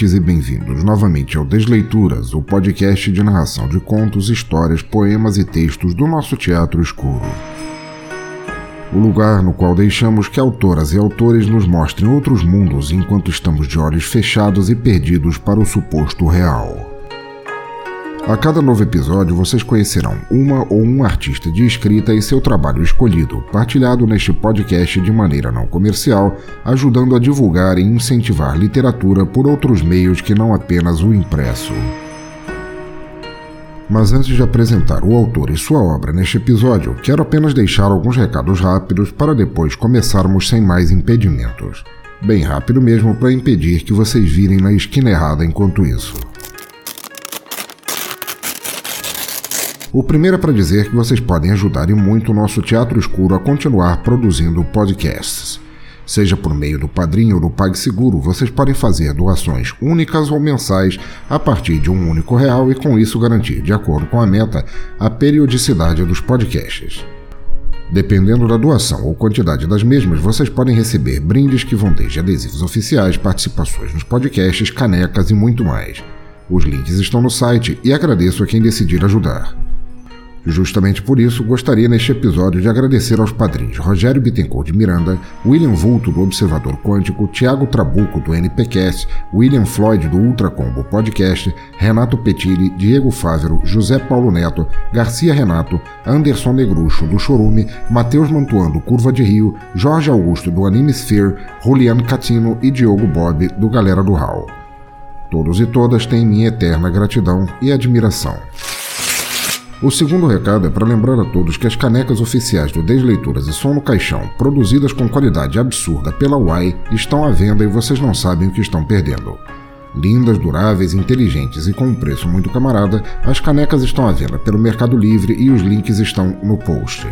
Ouvintes, e bem-vindos novamente ao Desleituras, o podcast de narração de contos, histórias, poemas e textos do nosso teatro escuro. O lugar no qual deixamos que autoras e autores nos mostrem outros mundos enquanto estamos de olhos fechados e perdidos para o suposto real. A cada novo episódio, vocês conhecerão uma ou um artista de escrita e seu trabalho escolhido, partilhado neste podcast de maneira não comercial, ajudando a divulgar e incentivar literatura por outros meios que não apenas o impresso. Mas antes de apresentar o autor e sua obra neste episódio, quero apenas deixar alguns recados rápidos para depois começarmos sem mais impedimentos. Bem rápido mesmo para impedir que vocês virem na esquina errada enquanto isso. O primeiro é para dizer que vocês podem ajudar e muito o nosso Teatro Escuro a continuar produzindo podcasts. Seja por meio do Padrinho ou do PagSeguro, vocês podem fazer doações únicas ou mensais a partir de um único real e com isso garantir, de acordo com a meta, a periodicidade dos podcasts. Dependendo da doação ou quantidade das mesmas, vocês podem receber brindes que vão desde adesivos oficiais, participações nos podcasts, canecas e muito mais. Os links estão no site e agradeço a quem decidir ajudar. Justamente por isso, gostaria neste episódio de agradecer aos padrinhos Rogério Bittencourt de Miranda, William Vulto do Observador Quântico, Tiago Trabuco do NPcast, William Floyd do Ultracombo Podcast, Renato Petiri, Diego Fávero, José Paulo Neto, Garcia Renato, Anderson Negrucho do Chorume, Matheus Mantuan do Curva de Rio, Jorge Augusto do Anime Sphere, Julian Catino e Diogo Bob do Galera do Hall. Todos e todas têm minha eterna gratidão e admiração. O segundo recado é para lembrar a todos que as canecas oficiais do Desleituras e Som no Caixão, produzidas com qualidade absurda pela Uai, estão à venda e vocês não sabem o que estão perdendo. Lindas, duráveis, inteligentes e com um preço muito camarada, as canecas estão à venda pelo Mercado Livre e os links estão no post.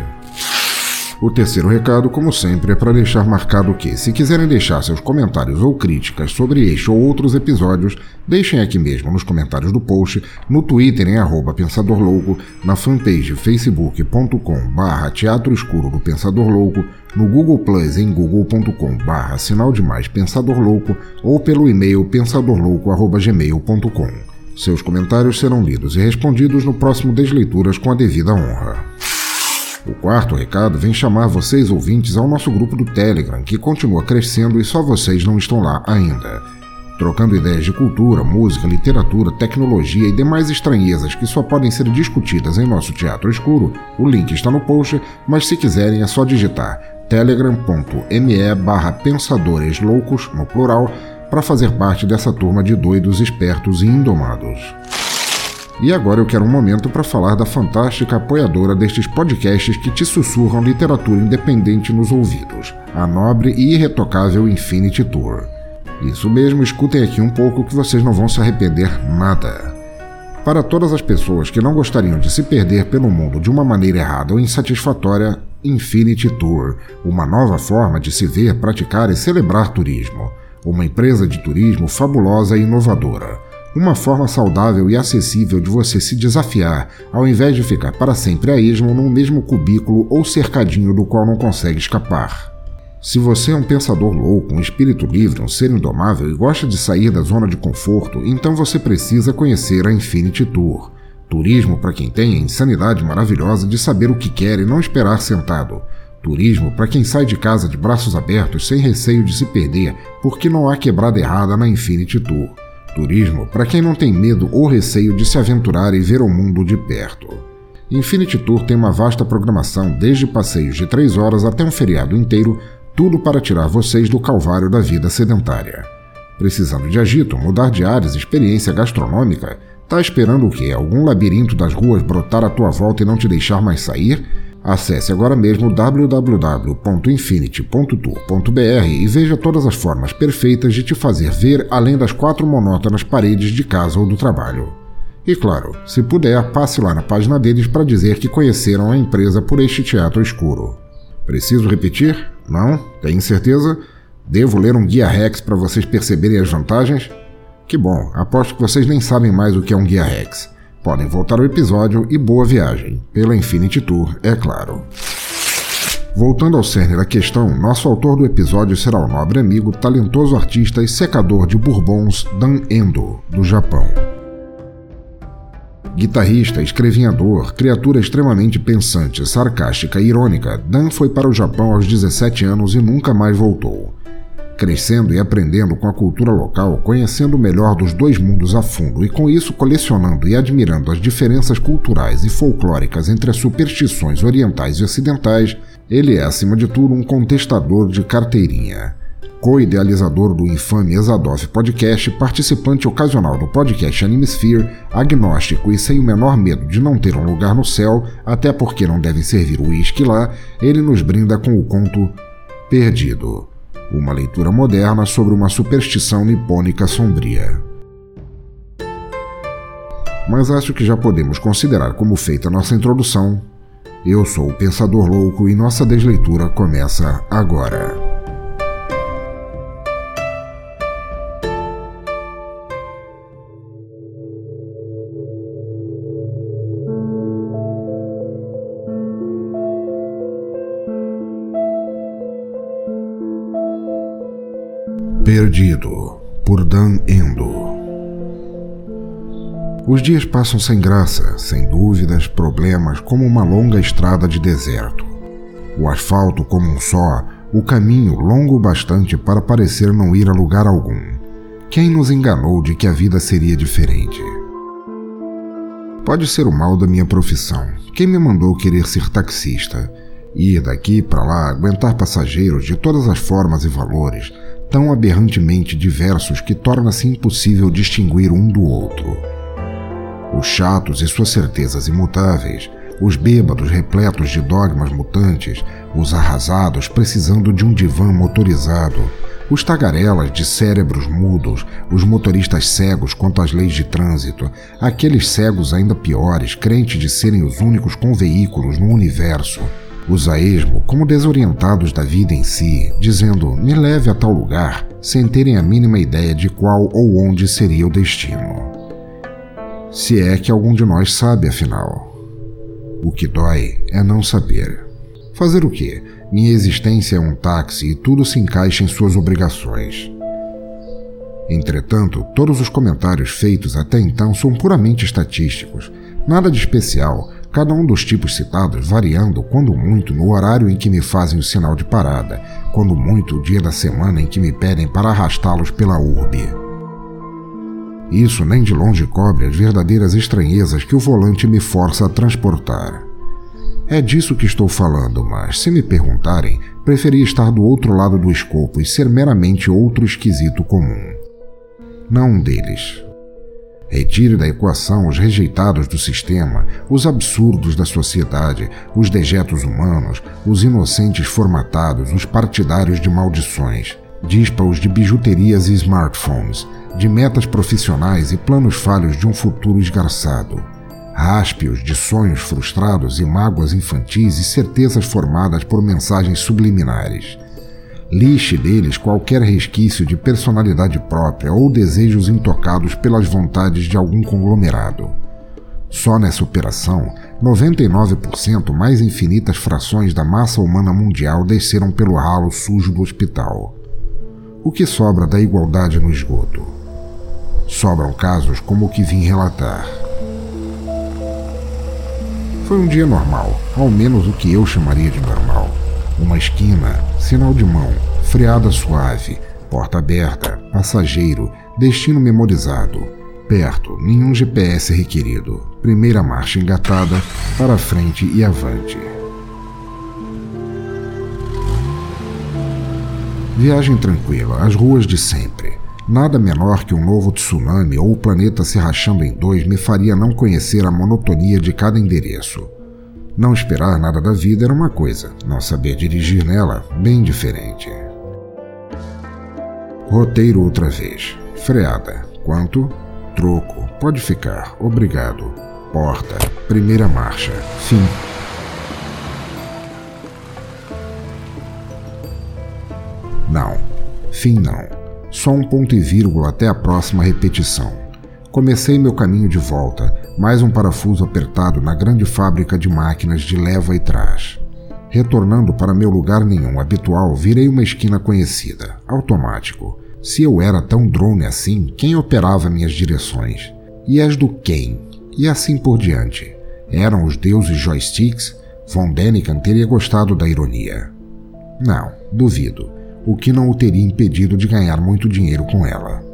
O terceiro recado, como sempre, é para deixar marcado que, se quiserem deixar seus comentários ou críticas sobre este ou outros episódios, deixem aqui mesmo nos comentários do post, no Twitter em arroba Pensador Louco, na fanpage facebook.com barra Teatro Escuro do Pensador Louco, no Google Plus em google.com barra Sinal Demais Pensador Louco ou pelo e-mail pensadorlouco.gmail.com. Seus comentários serão lidos e respondidos no próximo Desleituras com a devida honra. O quarto recado vem chamar vocês ouvintes ao nosso grupo do Telegram, que continua crescendo e só vocês não estão lá ainda. Trocando ideias de cultura, música, literatura, tecnologia e demais estranhezas que só podem ser discutidas em nosso teatro escuro, o link está no post, mas se quiserem é só digitar telegram.me barra pensadores loucos, no plural, para fazer parte dessa turma de doidos espertos e indomados. E agora eu quero um momento para falar da fantástica apoiadora destes podcasts que te sussurram literatura independente nos ouvidos, a nobre e irretocável Infinity Tour. Isso mesmo, escutem aqui um pouco que vocês não vão se arrepender nada. Para todas as pessoas que não gostariam de se perder pelo mundo de uma maneira errada ou insatisfatória, Infinity Tour, uma nova forma de se ver, praticar e celebrar turismo. Uma empresa de turismo fabulosa e inovadora uma forma saudável e acessível de você se desafiar, ao invés de ficar para sempre a esmo num mesmo cubículo ou cercadinho do qual não consegue escapar. Se você é um pensador louco, um espírito livre, um ser indomável e gosta de sair da zona de conforto, então você precisa conhecer a Infinity Tour. Turismo para quem tem a insanidade maravilhosa de saber o que quer e não esperar sentado. Turismo para quem sai de casa de braços abertos sem receio de se perder, porque não há quebrada errada na Infinity Tour. Turismo para quem não tem medo ou receio de se aventurar e ver o mundo de perto. Infinity Tour tem uma vasta programação, desde passeios de 3 horas até um feriado inteiro, tudo para tirar vocês do calvário da vida sedentária. Precisando de agito, mudar de áreas, experiência gastronômica? Tá esperando o quê? Algum labirinto das ruas brotar à tua volta e não te deixar mais sair? Acesse agora mesmo www.infinity.tour.br e veja todas as formas perfeitas de te fazer ver além das quatro monótonas paredes de casa ou do trabalho. E claro, se puder, passe lá na página deles para dizer que conheceram a empresa por este teatro escuro. Preciso repetir? Não? Tem certeza? Devo ler um guia Rex para vocês perceberem as vantagens? Que bom, aposto que vocês nem sabem mais o que é um guia Rex. Podem voltar ao episódio e boa viagem, pela Infinity Tour, é claro. Voltando ao cerne da questão, nosso autor do episódio será o nobre amigo, talentoso artista e secador de bourbons Dan Endo, do Japão. Guitarrista, escrevinhador, criatura extremamente pensante, sarcástica e irônica, Dan foi para o Japão aos 17 anos e nunca mais voltou. Crescendo e aprendendo com a cultura local, conhecendo o melhor dos dois mundos a fundo e com isso colecionando e admirando as diferenças culturais e folclóricas entre as superstições orientais e ocidentais, ele é, acima de tudo, um contestador de carteirinha. Co-idealizador do infame Exadoff Podcast, participante ocasional do podcast Animesphere, agnóstico e sem o menor medo de não ter um lugar no céu, até porque não devem servir o uísque lá, ele nos brinda com o conto Perdido, uma leitura moderna sobre uma superstição nipônica sombria. Mas acho que já podemos considerar como feita nossa introdução. Eu sou o Pensador Louco e nossa desleitura começa agora. Perdido, por Dan Endo. Os dias passam sem graça, sem dúvidas, problemas, como uma longa estrada de deserto. O asfalto como um só, o caminho longo bastante para parecer não ir a lugar algum. Quem nos enganou de que a vida seria diferente? Pode ser o mal da minha profissão. Quem me mandou querer ser taxista? Ir daqui para lá, aguentar passageiros de todas as formas e valores, tão aberrantemente diversos que torna-se impossível distinguir um do outro. Os chatos e suas certezas imutáveis, os bêbados repletos de dogmas mutantes, os arrasados precisando de um divã motorizado, os tagarelas de cérebros mudos, os motoristas cegos quanto às leis de trânsito, aqueles cegos ainda piores, crentes de serem os únicos com veículos no universo, os a esmo como desorientados da vida em si, dizendo me leve a tal lugar, sem terem a mínima ideia de qual ou onde seria o destino. Se é que algum de nós sabe, afinal. O que dói é não saber. Fazer o quê? Minha existência é um táxi e tudo se encaixa em suas obrigações. Entretanto, todos os comentários feitos até então são puramente estatísticos, nada de especial, cada um dos tipos citados variando, quando muito, no horário em que me fazem o sinal de parada, quando muito, o dia da semana em que me pedem para arrastá-los pela urbe. Isso nem de longe cobre as verdadeiras estranhezas que o volante me força a transportar. É disso que estou falando, mas, se me perguntarem, preferi estar do outro lado do escopo e ser meramente outro esquisito comum. Não um deles, Retire da equação os rejeitados do sistema, os absurdos da sociedade, os dejetos humanos, os inocentes formatados, os partidários de maldições. Dispa-os de bijuterias e smartphones, de metas profissionais e planos falhos de um futuro esgarçado. Raspe-os de sonhos frustrados e mágoas infantis e certezas formadas por mensagens subliminares. Lixe deles qualquer resquício de personalidade própria ou desejos intocados pelas vontades de algum conglomerado. Só nessa operação, 99% mais infinitas frações da massa humana mundial desceram pelo ralo sujo do hospital. O que sobra da igualdade no esgoto? Sobram casos como o que vim relatar. Foi um dia normal, ao menos o que eu chamaria de normal. Uma esquina, sinal de mão, freada suave, porta aberta, passageiro, destino memorizado. Perto, nenhum GPS requerido. Primeira marcha engatada, para frente e avante. Viagem tranquila, as ruas de sempre. Nada menor que um novo tsunami ou o planeta se rachando em dois me faria não conhecer a monotonia de cada endereço. Não esperar nada da vida era uma coisa, não saber dirigir nela, bem diferente. Roteiro outra vez. Freada. Quanto? Troco. Pode ficar. Obrigado. Porta. Primeira marcha. Fim. Não. Fim não. Só um ponto e vírgula até a próxima repetição. Comecei meu caminho de volta, mais um parafuso apertado na grande fábrica de máquinas de leva e trás. Retornando para meu lugar nenhum habitual, virei uma esquina conhecida, automático. Se eu era tão drone assim, quem operava minhas direções? E as do quem? E assim por diante. Eram os deuses joysticks? Von Däniken teria gostado da ironia. Não, duvido o que não o teria impedido de ganhar muito dinheiro com ela.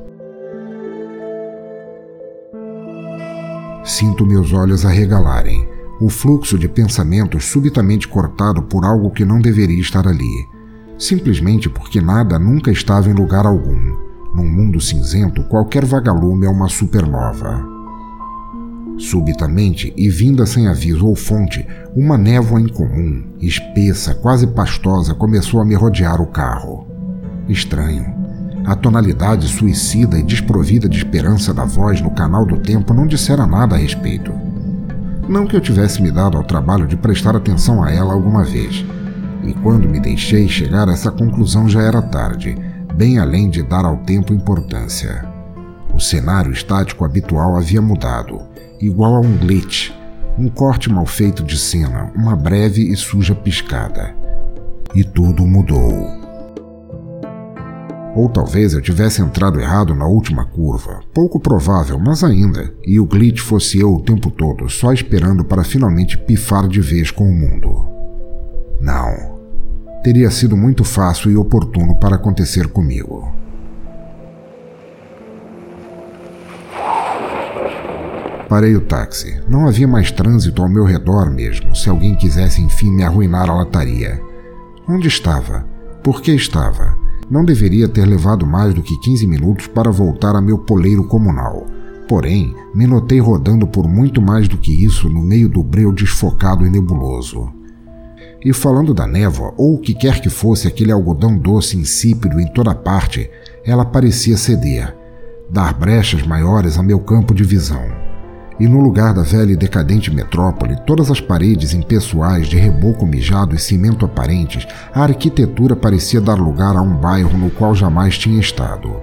Sinto meus olhos arregalarem, o fluxo de pensamentos subitamente cortado por algo que não deveria estar ali, simplesmente porque nada nunca estava em lugar algum. Num mundo cinzento, qualquer vagalume é uma supernova. Subitamente, e vinda sem aviso ou fonte, uma névoa incomum, espessa, quase pastosa, começou a me rodear o carro. Estranho. A tonalidade suicida e desprovida de esperança da voz no canal do tempo não dissera nada a respeito. Não que eu tivesse me dado ao trabalho de prestar atenção a ela alguma vez. E quando me deixei chegar a essa conclusão já era tarde, bem além de dar ao tempo importância. O cenário estático habitual havia mudado igual a um glitch, um corte mal feito de cena, uma breve e suja piscada. E tudo mudou. Ou talvez eu tivesse entrado errado na última curva, pouco provável, mas ainda, e o glitch fosse eu o tempo todo, só esperando para finalmente pifar de vez com o mundo. Não. Teria sido muito fácil e oportuno para acontecer comigo. Parei o táxi. Não havia mais trânsito ao meu redor mesmo, se alguém quisesse enfim me arruinar a lataria. Onde estava? Por que estava? Não deveria ter levado mais do que 15 minutos para voltar a meu poleiro comunal. Porém, me notei rodando por muito mais do que isso no meio do breu desfocado e nebuloso. E falando da névoa, ou o que quer que fosse aquele algodão doce insípido em toda parte, ela parecia ceder, dar brechas maiores a meu campo de visão e no lugar da velha e decadente metrópole, todas as paredes impessoais de reboco mijado e cimento aparentes, a arquitetura parecia dar lugar a um bairro no qual jamais tinha estado.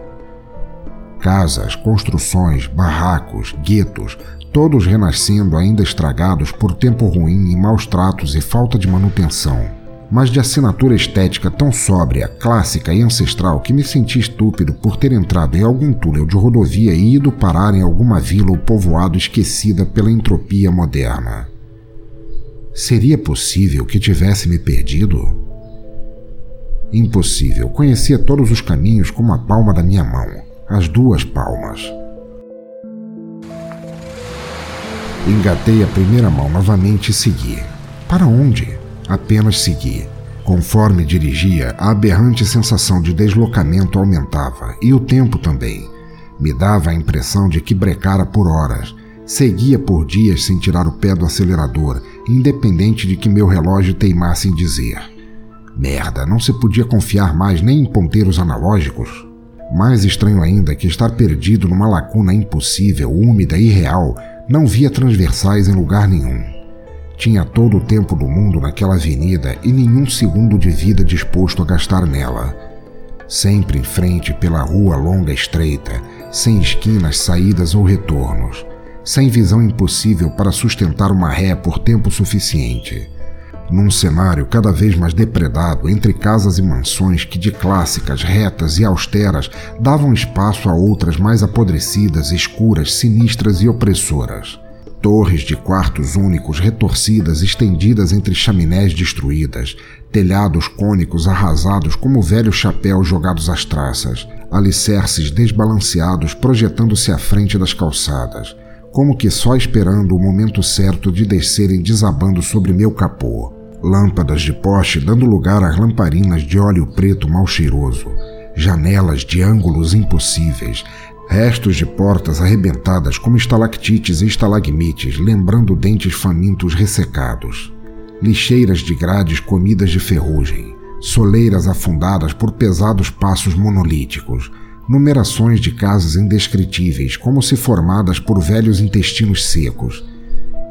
Casas, construções, barracos, guetos, todos renascendo ainda estragados por tempo ruim e maus tratos e falta de manutenção mas de assinatura estética tão sóbria, clássica e ancestral que me senti estúpido por ter entrado em algum túnel de rodovia e ido parar em alguma vila ou povoado esquecida pela entropia moderna. Seria possível que tivesse me perdido? Impossível. Conhecia todos os caminhos como a palma da minha mão, as duas palmas. Engatei a primeira mão novamente e segui. Para onde? Apenas segui. Conforme dirigia, a aberrante sensação de deslocamento aumentava e o tempo também. Me dava a impressão de que brecara por horas. Seguia por dias sem tirar o pé do acelerador, independente de que meu relógio teimasse em dizer. Merda, não se podia confiar mais nem em ponteiros analógicos. Mais estranho ainda que estar perdido numa lacuna impossível, úmida e real, não via transversais em lugar nenhum. Tinha todo o tempo do mundo naquela avenida e nenhum segundo de vida disposto a gastar nela. Sempre em frente pela rua longa estreita, sem esquinas, saídas ou retornos, sem visão impossível para sustentar uma ré por tempo suficiente. Num cenário cada vez mais depredado entre casas e mansões que, de clássicas, retas e austeras, davam espaço a outras mais apodrecidas, escuras, sinistras e opressoras torres de quartos únicos retorcidas estendidas entre chaminés destruídas, telhados cônicos arrasados como velhos chapéus jogados às traças, alicerces desbalanceados projetando-se à frente das calçadas, como que só esperando o momento certo de descerem desabando sobre meu capô. Lâmpadas de poste dando lugar a lamparinas de óleo preto mal cheiroso, janelas de ângulos impossíveis, Restos de portas arrebentadas como estalactites e estalagmites, lembrando dentes famintos ressecados. lixeiras de grades comidas de ferrugem, soleiras afundadas por pesados passos monolíticos, numerações de casas indescritíveis, como se formadas por velhos intestinos secos,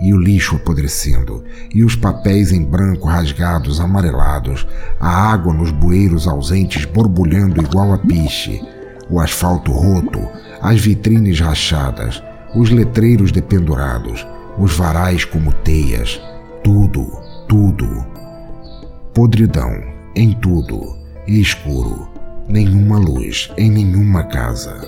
e o lixo apodrecendo, e os papéis em branco rasgados, amarelados, a água nos bueiros ausentes borbulhando igual a piche, o asfalto roto, as vitrines rachadas, os letreiros dependurados, os varais como teias, tudo, tudo. Podridão em tudo e escuro, nenhuma luz em nenhuma casa.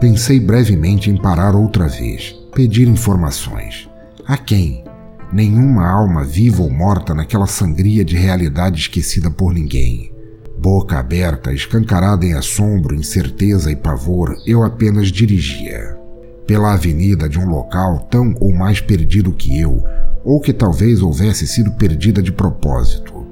Pensei brevemente em parar outra vez, pedir informações. A quem? Nenhuma alma viva ou morta naquela sangria de realidade esquecida por ninguém. Boca aberta, escancarada em assombro, incerteza e pavor, eu apenas dirigia. Pela avenida de um local tão ou mais perdido que eu, ou que talvez houvesse sido perdida de propósito.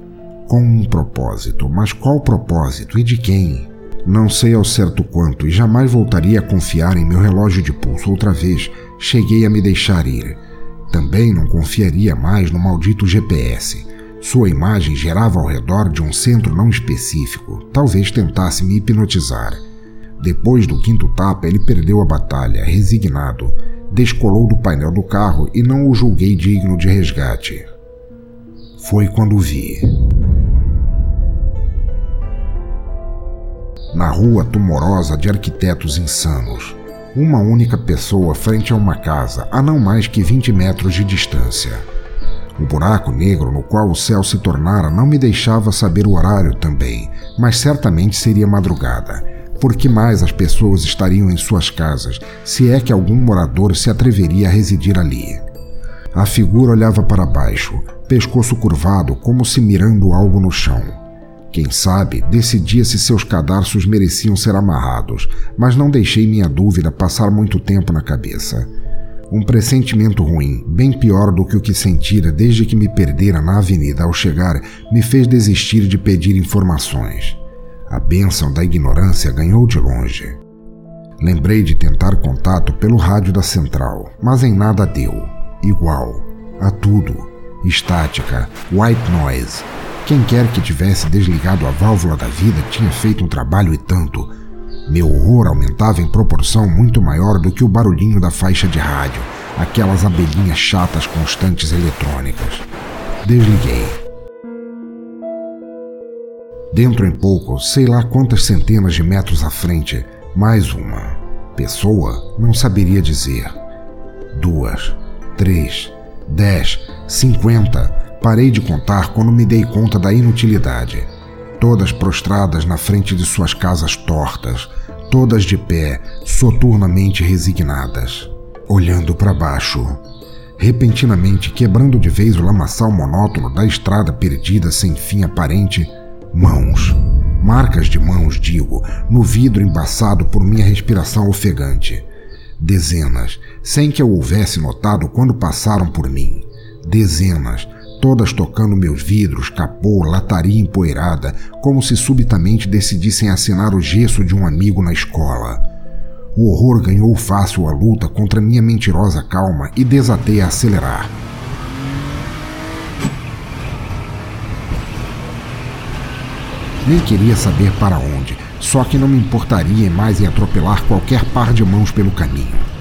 Com um propósito, mas qual propósito e de quem? Não sei ao certo quanto e jamais voltaria a confiar em meu relógio de pulso outra vez. Cheguei a me deixar ir. Também não confiaria mais no maldito GPS. Sua imagem gerava ao redor de um centro não específico. Talvez tentasse me hipnotizar. Depois do quinto tapa, ele perdeu a batalha, resignado. Descolou do painel do carro e não o julguei digno de resgate. Foi quando vi. na rua tumorosa de arquitetos insanos. Uma única pessoa frente a uma casa a não mais que 20 metros de distância. O buraco negro no qual o céu se tornara não me deixava saber o horário também, mas certamente seria madrugada. Por que mais as pessoas estariam em suas casas, se é que algum morador se atreveria a residir ali? A figura olhava para baixo, pescoço curvado, como se mirando algo no chão. Quem sabe decidia se seus cadarços mereciam ser amarrados, mas não deixei minha dúvida passar muito tempo na cabeça. Um pressentimento ruim, bem pior do que o que sentira desde que me perdera na avenida ao chegar, me fez desistir de pedir informações. A bênção da ignorância ganhou de longe. Lembrei de tentar contato pelo rádio da central, mas em nada deu. Igual. A tudo. Estática. White noise. Quem quer que tivesse desligado a válvula da vida tinha feito um trabalho e tanto. Meu horror aumentava em proporção muito maior do que o barulhinho da faixa de rádio, aquelas abelhinhas chatas constantes eletrônicas. Desliguei. Dentro em pouco, sei lá quantas centenas de metros à frente, mais uma. Pessoa, não saberia dizer. Duas, três, dez, cinquenta Parei de contar quando me dei conta da inutilidade. Todas prostradas na frente de suas casas tortas, todas de pé, soturnamente resignadas, olhando para baixo. Repentinamente, quebrando de vez o lamaçal monótono da estrada perdida sem fim aparente, mãos. Marcas de mãos, digo, no vidro embaçado por minha respiração ofegante. Dezenas, sem que eu houvesse notado quando passaram por mim. Dezenas, todas tocando meus vidros, capô, lataria empoeirada, como se subitamente decidissem assinar o gesso de um amigo na escola. O horror ganhou fácil a luta contra minha mentirosa calma e desatei a acelerar. Nem queria saber para onde, só que não me importaria mais em atropelar qualquer par de mãos pelo caminho.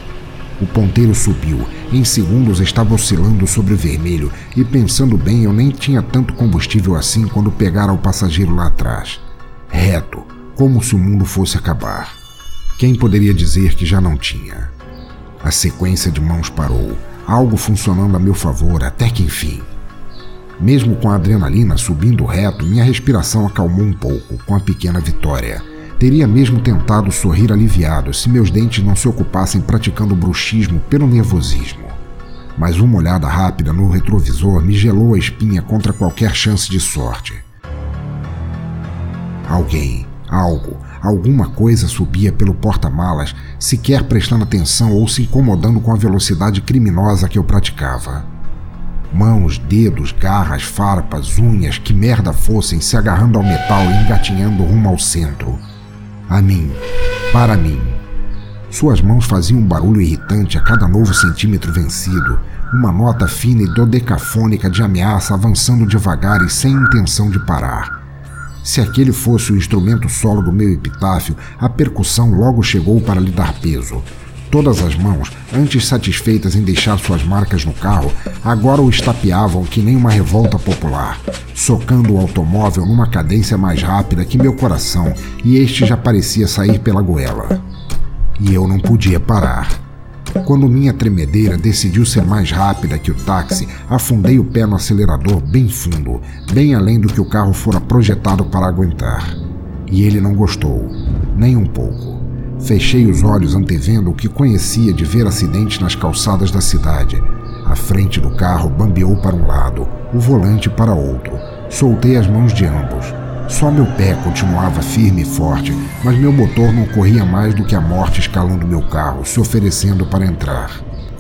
O ponteiro subiu. Em segundos estava oscilando sobre o vermelho e, pensando bem, eu nem tinha tanto combustível assim quando pegara o passageiro lá atrás. Reto, como se o mundo fosse acabar. Quem poderia dizer que já não tinha? A sequência de mãos parou, algo funcionando a meu favor até que enfim. Mesmo com a adrenalina subindo reto, minha respiração acalmou um pouco com a pequena vitória. Teria mesmo tentado sorrir aliviado se meus dentes não se ocupassem praticando bruxismo pelo nervosismo. Mas uma olhada rápida no retrovisor me gelou a espinha contra qualquer chance de sorte. Alguém, algo, alguma coisa subia pelo porta-malas, sequer prestando atenção ou se incomodando com a velocidade criminosa que eu praticava. Mãos, dedos, garras, farpas, unhas, que merda fossem, se agarrando ao metal e engatinhando rumo ao centro a mim, para mim. Suas mãos faziam um barulho irritante a cada novo centímetro vencido, uma nota fina e dodecafônica de ameaça avançando devagar e sem intenção de parar. Se aquele fosse o instrumento solo do meu epitáfio, a percussão logo chegou para lhe dar peso. Todas as mãos, antes satisfeitas em deixar suas marcas no carro, agora o estapeavam que nem uma revolta popular, socando o automóvel numa cadência mais rápida que meu coração, e este já parecia sair pela goela. E eu não podia parar. Quando minha tremedeira decidiu ser mais rápida que o táxi, afundei o pé no acelerador bem fundo, bem além do que o carro fora projetado para aguentar. E ele não gostou, nem um pouco. Fechei os olhos antevendo o que conhecia de ver acidentes nas calçadas da cidade. A frente do carro bambeou para um lado, o volante para outro. Soltei as mãos de ambos. Só meu pé continuava firme e forte, mas meu motor não corria mais do que a morte escalando meu carro, se oferecendo para entrar.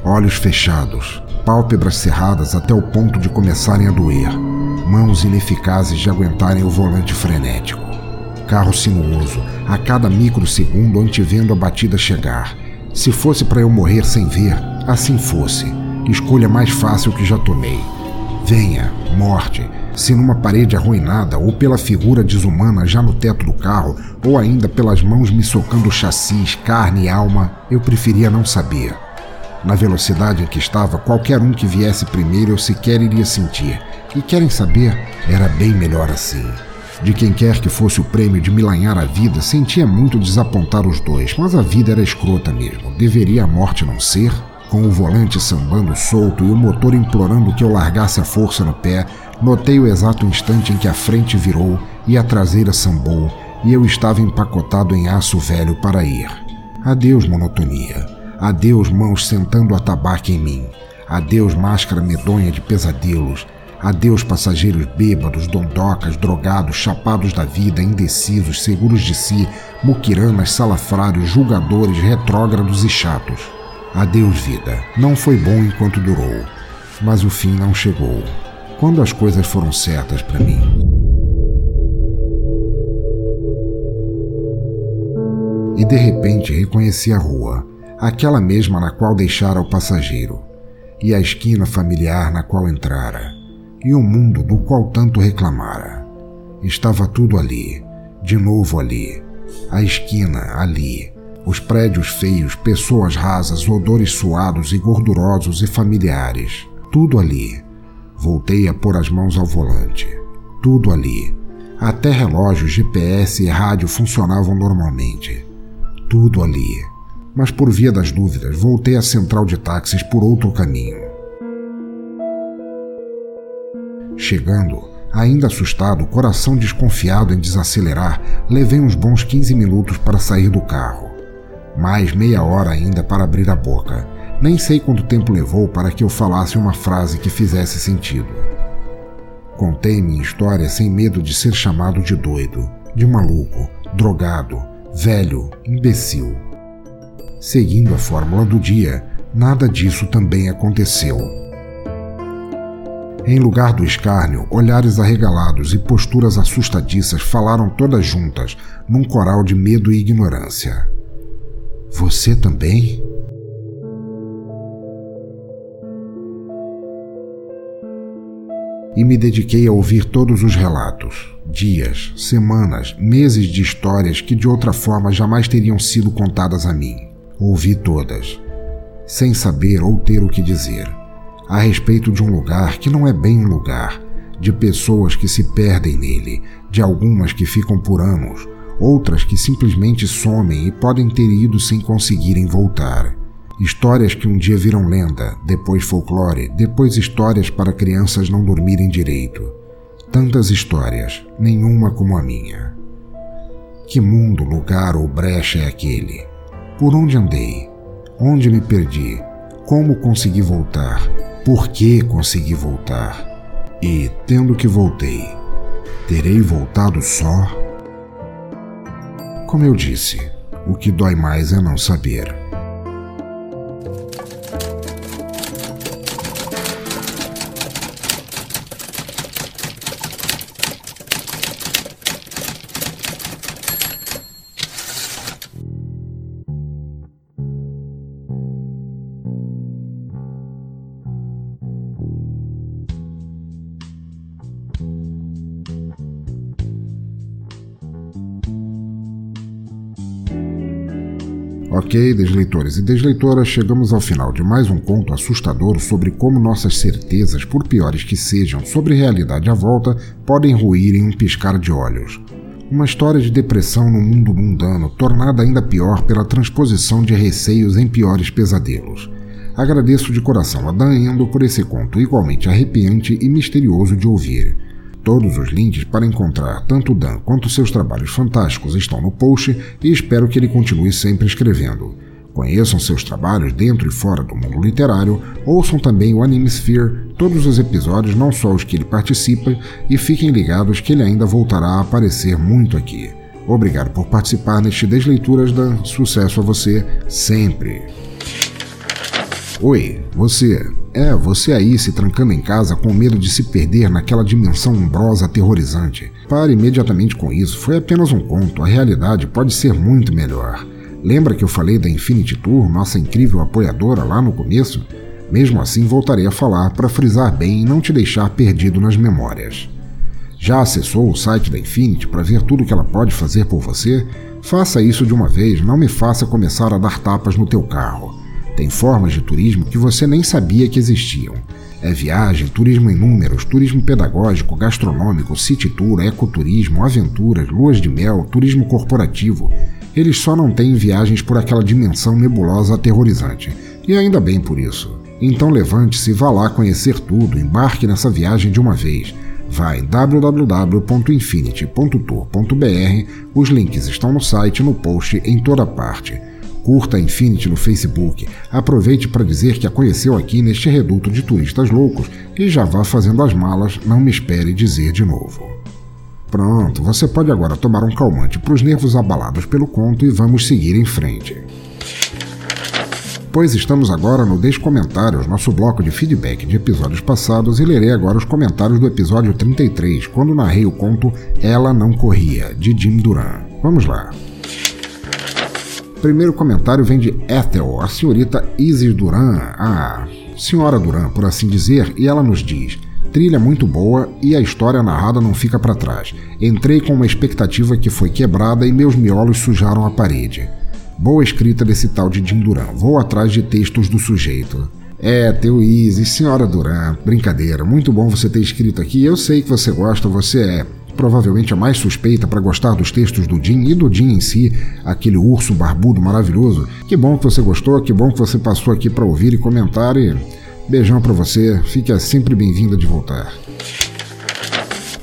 Olhos fechados, pálpebras cerradas até o ponto de começarem a doer, mãos ineficazes de aguentarem o volante frenético. Carro sinuoso, a cada microsegundo antevendo a batida chegar. Se fosse para eu morrer sem ver, assim fosse. Escolha mais fácil que já tomei. Venha, morte, se numa parede arruinada ou pela figura desumana já no teto do carro, ou ainda pelas mãos me socando chassis, carne e alma, eu preferia não saber. Na velocidade em que estava, qualquer um que viesse primeiro eu sequer iria sentir. E querem saber? Era bem melhor assim. De quem quer que fosse o prêmio de me lanhar a vida, sentia muito desapontar os dois, mas a vida era escrota mesmo. Deveria a morte não ser? Com o volante sambando solto e o motor implorando que eu largasse a força no pé, Notei o exato instante em que a frente virou e a traseira sambou, e eu estava empacotado em aço velho para ir. Adeus, monotonia. Adeus, mãos sentando a tabaco em mim. Adeus, máscara medonha de pesadelos. Adeus, passageiros bêbados, dondocas, drogados, chapados da vida, indecisos, seguros de si, muquiranas, salafrários, julgadores, retrógrados e chatos. Adeus, vida. Não foi bom enquanto durou. Mas o fim não chegou quando as coisas foram certas para mim. E de repente reconheci a rua, aquela mesma na qual deixara o passageiro, e a esquina familiar na qual entrara, e o mundo do qual tanto reclamara. Estava tudo ali, de novo ali, a esquina ali, os prédios feios, pessoas rasas, odores suados e gordurosos e familiares, tudo ali Voltei a pôr as mãos ao volante. Tudo ali. Até relógios, GPS e rádio funcionavam normalmente. Tudo ali. Mas por via das dúvidas, voltei à central de táxis por outro caminho. Chegando, ainda assustado, coração desconfiado em desacelerar, levei uns bons 15 minutos para sair do carro. Mais meia hora ainda para abrir a boca nem sei quanto tempo levou para que eu falasse uma frase que fizesse sentido. Contei minha história sem medo de ser chamado de doido, de maluco, drogado, velho, imbecil. Seguindo a fórmula do dia, nada disso também aconteceu. Em lugar do escárnio, olhares arregalados e posturas assustadiças falaram todas juntas, num coral de medo e ignorância. Você também? e me dediquei a ouvir todos os relatos, dias, semanas, meses de histórias que de outra forma jamais teriam sido contadas a mim. Ouvi todas, sem saber ou ter o que dizer, a respeito de um lugar que não é bem um lugar, de pessoas que se perdem nele, de algumas que ficam por anos, outras que simplesmente somem e podem ter ido sem conseguirem voltar. Histórias que um dia viram lenda, depois folclore, depois histórias para crianças não dormirem direito. Tantas histórias, nenhuma como a minha. Que mundo, lugar ou brecha é aquele? Por onde andei? Onde me perdi? Como consegui voltar? Por que consegui voltar? E, tendo que voltei, terei voltado só? Como eu disse, o que dói mais é não saber. Ok, desleitores e desleitoras, chegamos ao final de mais um conto assustador sobre como nossas certezas, por piores que sejam, sobre realidade à volta, podem ruir em um piscar de olhos. Uma história de depressão no mundo mundano, tornada ainda pior pela transposição de receios em piores pesadelos. Agradeço de coração a Dan Endo por esse conto igualmente arrepiante e misterioso de ouvir. Todos os links para encontrar tanto Dan quanto seus trabalhos fantásticos estão no post e espero que ele continue sempre escrevendo. Conheçam seus trabalhos dentro e fora do mundo literário, ouçam também o Animesphere, todos os episódios, não só os que ele participa, e fiquem ligados que ele ainda voltará a aparecer muito aqui. Obrigado por participar neste Desleituras Dan. Sucesso a você sempre! Oi, você. É, você aí se trancando em casa com medo de se perder naquela dimensão umbrosa aterrorizante. Pare imediatamente com isso, foi apenas um conto, a realidade pode ser muito melhor. Lembra que eu falei da Infinity Tour, nossa incrível apoiadora lá no começo? Mesmo assim, voltarei a falar para frisar bem e não te deixar perdido nas memórias. Já acessou o site da Infinity para ver tudo que ela pode fazer por você? Faça isso de uma vez, não me faça começar a dar tapas no teu carro. Tem formas de turismo que você nem sabia que existiam. É viagem, turismo em números, turismo pedagógico, gastronômico, city tour, ecoturismo, aventuras, luas de mel, turismo corporativo. Eles só não têm viagens por aquela dimensão nebulosa aterrorizante. E ainda bem por isso. Então levante-se e vá lá conhecer tudo, embarque nessa viagem de uma vez. Vá em www.infinity.tour.br, os links estão no site, no post, em toda parte. Curta a Infinity no Facebook. Aproveite para dizer que a conheceu aqui neste reduto de turistas loucos e já vá fazendo as malas, não me espere dizer de novo. Pronto, você pode agora tomar um calmante para os nervos abalados pelo conto e vamos seguir em frente. Pois estamos agora no Descomentários, nosso bloco de feedback de episódios passados, e lerei agora os comentários do episódio 33, quando narrei o conto Ela Não Corria, de Jim Duran. Vamos lá. Primeiro comentário vem de Ethel, a senhorita Isis Duran, a senhora Duran, por assim dizer, e ela nos diz: trilha muito boa e a história narrada não fica para trás. Entrei com uma expectativa que foi quebrada e meus miolos sujaram a parede. Boa escrita desse tal de Jim Duran. Vou atrás de textos do sujeito. É, teu Isis, senhora Duran, brincadeira. Muito bom você ter escrito aqui. Eu sei que você gosta, você é provavelmente a mais suspeita para gostar dos textos do Jim e do Jim em si, aquele urso barbudo maravilhoso. Que bom que você gostou, que bom que você passou aqui para ouvir e comentar e beijão para você. Fique sempre bem-vinda de voltar.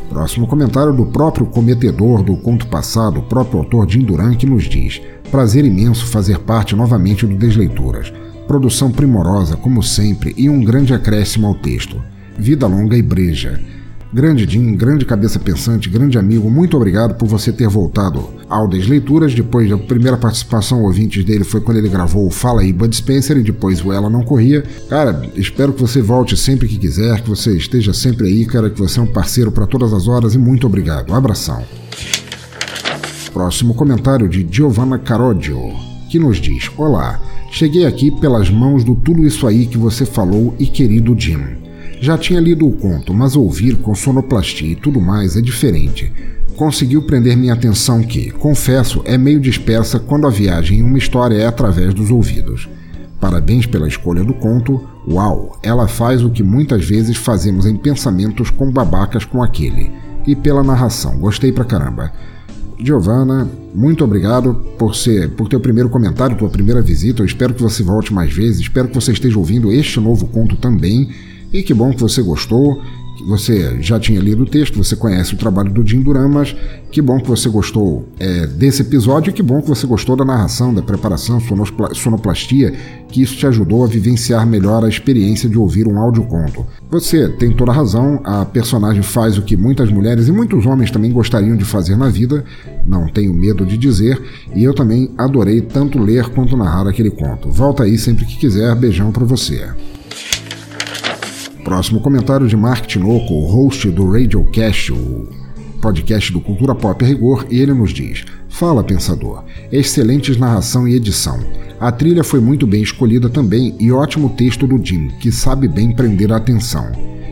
Próximo comentário do próprio cometedor do conto passado, o próprio autor Jim Duran, que nos diz: Prazer imenso fazer parte novamente do Desleituras. Produção primorosa, como sempre, e um grande acréscimo ao texto. Vida longa e breja. Grande Jim, grande cabeça pensante, grande amigo, muito obrigado por você ter voltado ao Desleituras. Depois da primeira participação ouvintes dele foi quando ele gravou o Fala aí Bud Spencer e depois o Ela Não Corria. Cara, espero que você volte sempre que quiser, que você esteja sempre aí, cara, que você é um parceiro para todas as horas e muito obrigado. Um abração. Próximo comentário de Giovanna Carodio, que nos diz: Olá, cheguei aqui pelas mãos do tudo isso aí que você falou e querido Jim. Já tinha lido o conto, mas ouvir com sonoplastia e tudo mais é diferente. Conseguiu prender minha atenção que, confesso, é meio dispersa quando a viagem em uma história é através dos ouvidos. Parabéns pela escolha do conto. Uau, ela faz o que muitas vezes fazemos em pensamentos com babacas com aquele. E pela narração, gostei pra caramba. Giovana, muito obrigado por ser, por teu primeiro comentário, tua primeira visita. Eu espero que você volte mais vezes. Espero que você esteja ouvindo este novo conto também e que bom que você gostou, que você já tinha lido o texto, você conhece o trabalho do Jim Duran, mas que bom que você gostou é, desse episódio e que bom que você gostou da narração, da preparação, sonoplastia, que isso te ajudou a vivenciar melhor a experiência de ouvir um audioconto. Você tem toda a razão, a personagem faz o que muitas mulheres e muitos homens também gostariam de fazer na vida, não tenho medo de dizer, e eu também adorei tanto ler quanto narrar aquele conto. Volta aí sempre que quiser, beijão para você. Próximo comentário de Mark Tinoco, host do Radiocast, o podcast do Cultura Pop a Rigor, e ele nos diz: Fala, pensador. Excelentes narração e edição. A trilha foi muito bem escolhida também e ótimo texto do Jim, que sabe bem prender a atenção.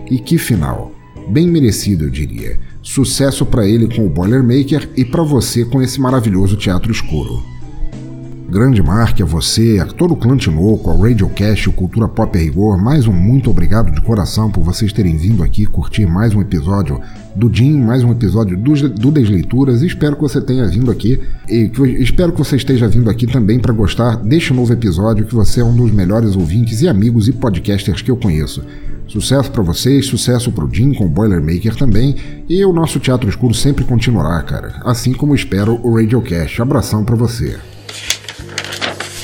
E que final. Bem merecido, eu diria. Sucesso para ele com o Boilermaker e para você com esse maravilhoso teatro escuro. Grande Mark, a você, a todo o clã Tinoco, ao Radiocast, o Cultura Pop a Rigor, mais um muito obrigado de coração por vocês terem vindo aqui curtir mais um episódio do Jim, mais um episódio do, do Desleituras. Espero que você tenha vindo aqui e que, espero que você esteja vindo aqui também para gostar deste novo episódio, que você é um dos melhores ouvintes e amigos e podcasters que eu conheço. Sucesso para vocês, sucesso para o Jim com o Boilermaker também, e o nosso Teatro Escuro sempre continuará, cara. Assim como espero o Radiocast. Abração para você.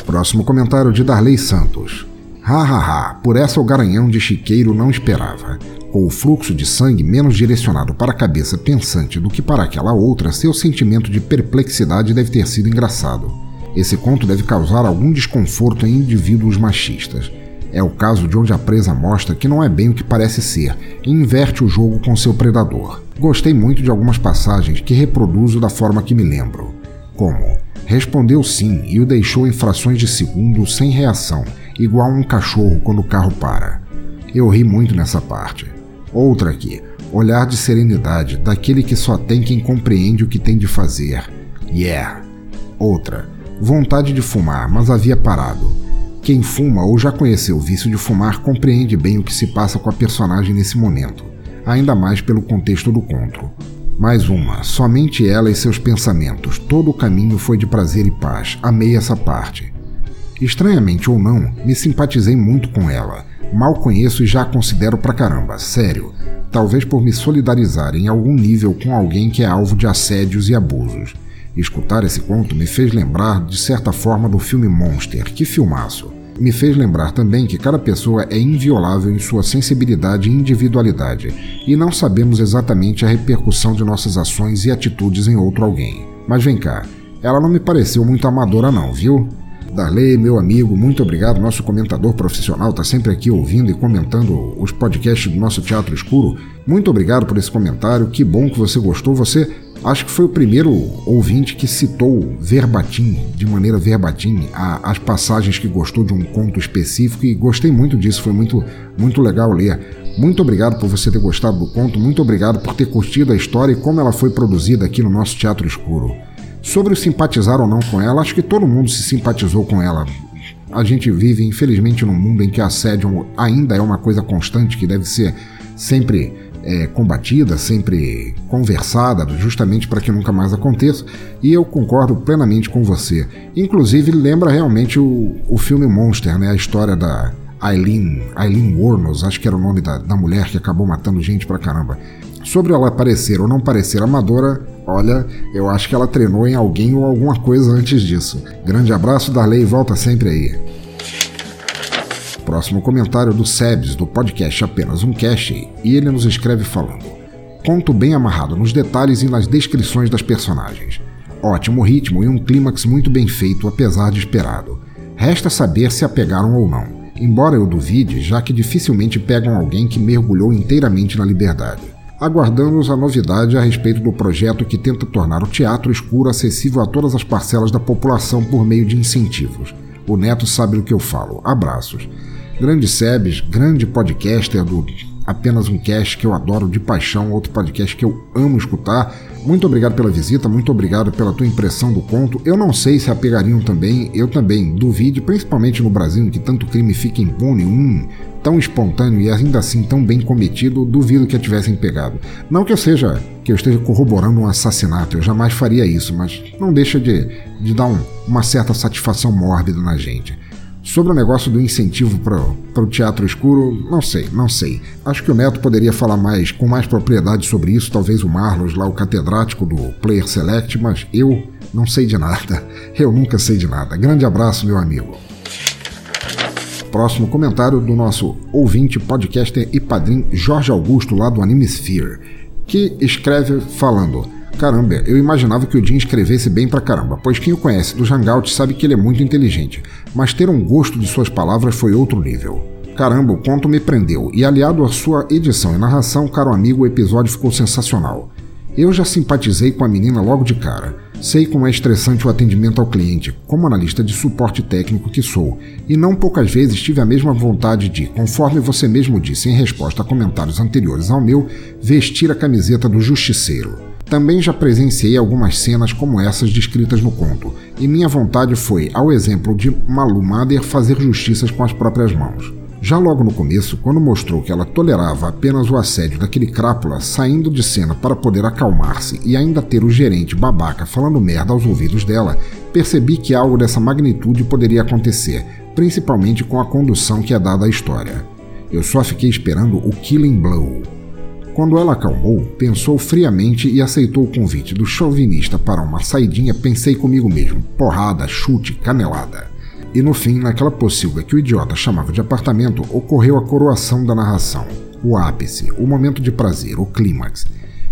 Próximo comentário de Darley Santos. Hahaha, por essa o garanhão de Chiqueiro não esperava. Com o fluxo de sangue menos direcionado para a cabeça pensante do que para aquela outra, seu sentimento de perplexidade deve ter sido engraçado. Esse conto deve causar algum desconforto em indivíduos machistas. É o caso de onde a presa mostra que não é bem o que parece ser e inverte o jogo com seu predador. Gostei muito de algumas passagens que reproduzo da forma que me lembro, como Respondeu sim e o deixou em frações de segundo sem reação, igual um cachorro quando o carro para. Eu ri muito nessa parte. Outra aqui, olhar de serenidade daquele que só tem quem compreende o que tem de fazer. Yeah. Outra, vontade de fumar, mas havia parado. Quem fuma ou já conheceu o vício de fumar compreende bem o que se passa com a personagem nesse momento, ainda mais pelo contexto do conto. Mais uma, somente ela e seus pensamentos. Todo o caminho foi de prazer e paz. Amei essa parte. Estranhamente ou não, me simpatizei muito com ela. Mal conheço e já a considero pra caramba, sério. Talvez por me solidarizar em algum nível com alguém que é alvo de assédios e abusos. Escutar esse conto me fez lembrar, de certa forma, do filme Monster, que filmaço me fez lembrar também que cada pessoa é inviolável em sua sensibilidade e individualidade, e não sabemos exatamente a repercussão de nossas ações e atitudes em outro alguém. Mas vem cá, ela não me pareceu muito amadora não, viu? Darley, meu amigo, muito obrigado. Nosso comentador profissional está sempre aqui ouvindo e comentando os podcasts do nosso Teatro Escuro. Muito obrigado por esse comentário. Que bom que você gostou. Você acho que foi o primeiro ouvinte que citou verbatim, de maneira verbatim, a, as passagens que gostou de um conto específico e gostei muito disso. Foi muito, muito legal ler. Muito obrigado por você ter gostado do conto. Muito obrigado por ter curtido a história e como ela foi produzida aqui no nosso Teatro Escuro. Sobre simpatizar ou não com ela, acho que todo mundo se simpatizou com ela. A gente vive, infelizmente, num mundo em que assédio ainda é uma coisa constante que deve ser sempre é, combatida, sempre conversada, justamente para que nunca mais aconteça. E eu concordo plenamente com você. Inclusive, lembra realmente o, o filme Monster, né? A história da Eileen, Eileen Warnos, acho que era o nome da, da mulher que acabou matando gente pra caramba. Sobre ela parecer ou não parecer amadora, olha, eu acho que ela treinou em alguém ou alguma coisa antes disso. Grande abraço, Darley, volta sempre aí. Próximo comentário do Sebs, do podcast Apenas um Cache, e ele nos escreve falando: Conto bem amarrado nos detalhes e nas descrições das personagens. Ótimo ritmo e um clímax muito bem feito, apesar de esperado. Resta saber se apegaram ou não, embora eu duvide, já que dificilmente pegam alguém que mergulhou inteiramente na liberdade aguardamos a novidade a respeito do projeto que tenta tornar o teatro escuro acessível a todas as parcelas da população por meio de incentivos. O Neto sabe do que eu falo. Abraços. Grande Sebes, grande podcaster do Apenas um Cast que eu adoro de paixão, outro podcast que eu amo escutar. Muito obrigado pela visita, muito obrigado pela tua impressão do conto. Eu não sei se apegariam também, eu também duvide, principalmente no Brasil, em que tanto crime fica impune, um tão espontâneo e ainda assim tão bem cometido, duvido que a tivessem pegado. Não que eu seja, que eu esteja corroborando um assassinato, eu jamais faria isso, mas não deixa de, de dar um, uma certa satisfação mórbida na gente. Sobre o negócio do incentivo para o teatro escuro, não sei, não sei. Acho que o Neto poderia falar mais, com mais propriedade sobre isso, talvez o Marlos, lá o catedrático do Player Select, mas eu não sei de nada. Eu nunca sei de nada. Grande abraço, meu amigo. Próximo comentário do nosso ouvinte, podcaster e padrinho Jorge Augusto, lá do Animesphere, que escreve falando: Caramba, eu imaginava que o Jim escrevesse bem pra caramba, pois quem o conhece do Hangout sabe que ele é muito inteligente, mas ter um gosto de suas palavras foi outro nível. Caramba, o conto me prendeu, e aliado à sua edição e narração, caro amigo, o episódio ficou sensacional. Eu já simpatizei com a menina logo de cara. Sei como é estressante o atendimento ao cliente, como analista de suporte técnico que sou, e não poucas vezes tive a mesma vontade de, conforme você mesmo disse em resposta a comentários anteriores ao meu, vestir a camiseta do justiceiro. Também já presenciei algumas cenas como essas descritas no conto, e minha vontade foi, ao exemplo de Malu Mader, fazer justiças com as próprias mãos. Já logo no começo, quando mostrou que ela tolerava apenas o assédio daquele crápula saindo de cena para poder acalmar-se e ainda ter o gerente babaca falando merda aos ouvidos dela, percebi que algo dessa magnitude poderia acontecer, principalmente com a condução que é dada à história. Eu só fiquei esperando o Killing Blow. Quando ela acalmou, pensou friamente e aceitou o convite do chauvinista para uma saidinha, pensei comigo mesmo: porrada, chute, canelada. E no fim, naquela pocilga que o idiota chamava de apartamento, ocorreu a coroação da narração. O ápice, o momento de prazer, o clímax.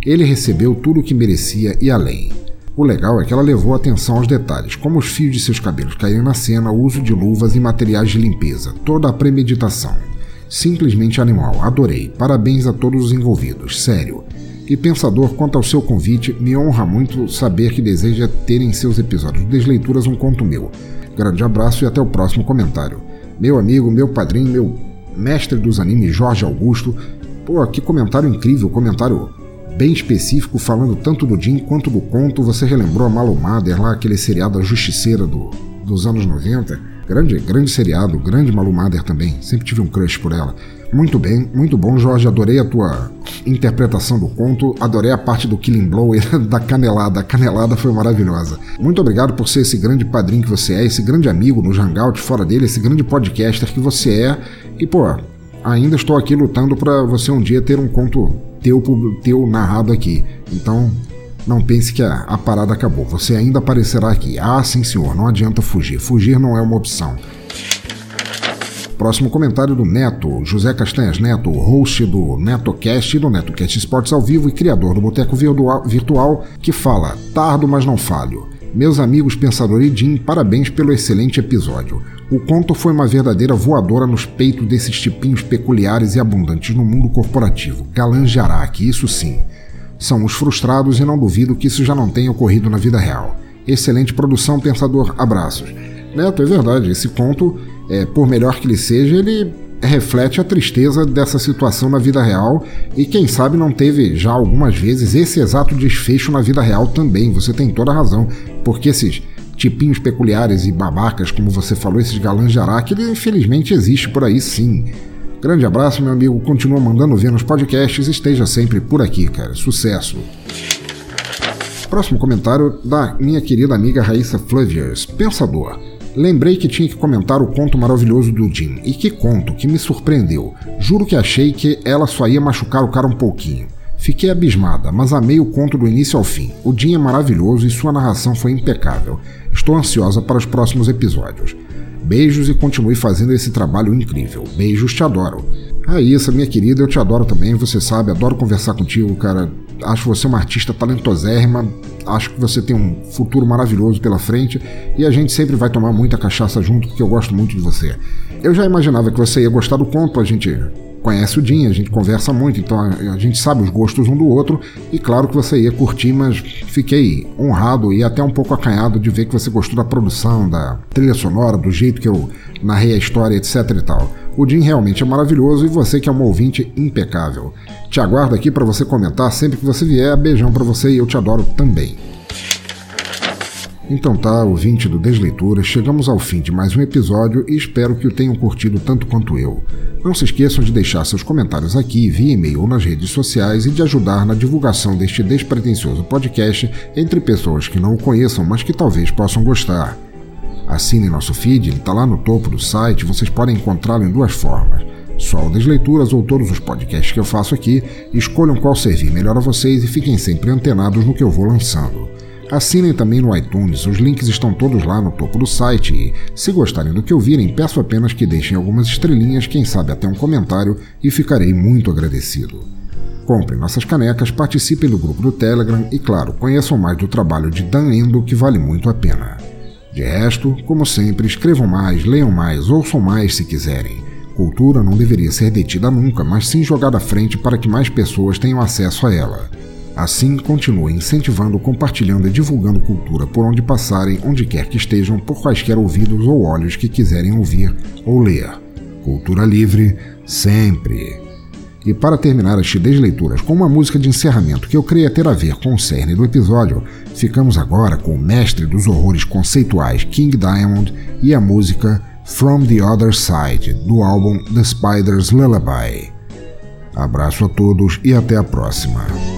Ele recebeu tudo o que merecia e além. O legal é que ela levou atenção aos detalhes, como os fios de seus cabelos caírem na cena, o uso de luvas e materiais de limpeza, toda a premeditação. Simplesmente animal, adorei. Parabéns a todos os envolvidos, sério. E pensador, quanto ao seu convite, me honra muito saber que deseja ter em seus episódios de Desleituras um conto meu. Grande abraço e até o próximo comentário. Meu amigo, meu padrinho, meu mestre dos animes, Jorge Augusto. Pô, que comentário incrível, comentário bem específico, falando tanto do Jim quanto do conto. Você relembrou a Malu Mader lá, aquele seriado A Justiceira do, dos anos 90. Grande, grande seriado, grande Malu Mader também. Sempre tive um crush por ela. Muito bem, muito bom, Jorge. Adorei a tua interpretação do conto. Adorei a parte do Killing Blow e da canelada. A canelada foi maravilhosa. Muito obrigado por ser esse grande padrinho que você é, esse grande amigo no Hangout, fora dele, esse grande podcaster que você é. E, pô, ainda estou aqui lutando para você um dia ter um conto teu, teu narrado aqui. Então, não pense que a, a parada acabou. Você ainda aparecerá aqui. Ah, sim, senhor. Não adianta fugir. Fugir não é uma opção. Próximo comentário do Neto, José Castanhas Neto, host do NetoCast e do NetoCast Esportes ao vivo e criador do Boteco Virtual, que fala: Tardo, mas não falho. Meus amigos Pensador e Jim, parabéns pelo excelente episódio. O conto foi uma verdadeira voadora nos peitos desses tipinhos peculiares e abundantes no mundo corporativo. Galã Jaraque, isso sim. São os frustrados e não duvido que isso já não tenha ocorrido na vida real. Excelente produção, Pensador. Abraços. Neto, é verdade, esse conto é, por melhor que ele seja, ele reflete a tristeza dessa situação na vida real e quem sabe não teve já algumas vezes esse exato desfecho na vida real também. Você tem toda a razão, porque esses tipinhos peculiares e babacas, como você falou, esses galãs de Araque, ele infelizmente existe por aí sim. Grande abraço, meu amigo. Continua mandando ver nos podcasts. Esteja sempre por aqui, cara. Sucesso. Próximo comentário da minha querida amiga Raíssa Flavius, Pensador. Lembrei que tinha que comentar o conto maravilhoso do Jim. E que conto, que me surpreendeu. Juro que achei que ela só ia machucar o cara um pouquinho. Fiquei abismada, mas amei o conto do início ao fim. O Jim é maravilhoso e sua narração foi impecável. Estou ansiosa para os próximos episódios. Beijos e continue fazendo esse trabalho incrível. Beijos, te adoro. Ah, isso, minha querida, eu te adoro também, você sabe, adoro conversar contigo, cara. Acho você uma artista talentosérrima, acho que você tem um futuro maravilhoso pela frente e a gente sempre vai tomar muita cachaça junto, porque eu gosto muito de você. Eu já imaginava que você ia gostar do conto, a gente conhece o Dinho, a gente conversa muito, então a, gente sabe os gostos um do outro e claro que você ia curtir, mas fiquei honrado e até um pouco acanhado de ver que você gostou da produção, da trilha sonora, do jeito que eu narrei a história, etc e tal. O Jim realmente é maravilhoso e você que é um ouvinte impecável. Te aguardo aqui para você comentar sempre que você vier. Beijão para você e eu te adoro também. Então tá, ouvinte do Desleitura, chegamos ao fim de mais um episódio e espero que o tenham curtido tanto quanto eu. Não se esqueçam de deixar seus comentários aqui, via e-mail ou nas redes sociais e de ajudar na divulgação deste despretensioso podcast entre pessoas que não o conheçam, mas que talvez possam gostar. Assine nosso feed, ele está lá no topo do site, vocês podem encontrá-lo em duas formas. Só o Desleituras ou todos os podcasts que eu faço aqui, escolham qual servir melhor a vocês e fiquem sempre antenados no que eu vou lançando. Assinem também no iTunes, os links estão todos lá no topo do site e, se gostarem do que ouvirem, peço apenas que deixem algumas estrelinhas, quem sabe até um comentário, e ficarei muito agradecido. Comprem nossas canecas, participem do grupo do Telegram e, claro, conheçam mais do trabalho de Dan Endo, que vale muito a pena. De resto, como sempre, escrevam mais, leiam mais, ouçam mais se quiserem. Cultura não deveria ser detida nunca, mas sim jogada à frente para que mais pessoas tenham acesso a ela. Assim, continue incentivando, compartilhando e divulgando cultura por onde passarem, onde quer que estejam, por quaisquer ouvidos ou olhos que quiserem ouvir ou ler. Cultura livre, sempre. E para terminar as desleituras com uma música de encerramento que eu creia ter a ver com o cerne do episódio, ficamos agora com o mestre dos horrores conceituais King Diamond e a música From the Other Side, do álbum The Spider's Lullaby. Abraço a todos e até a próxima.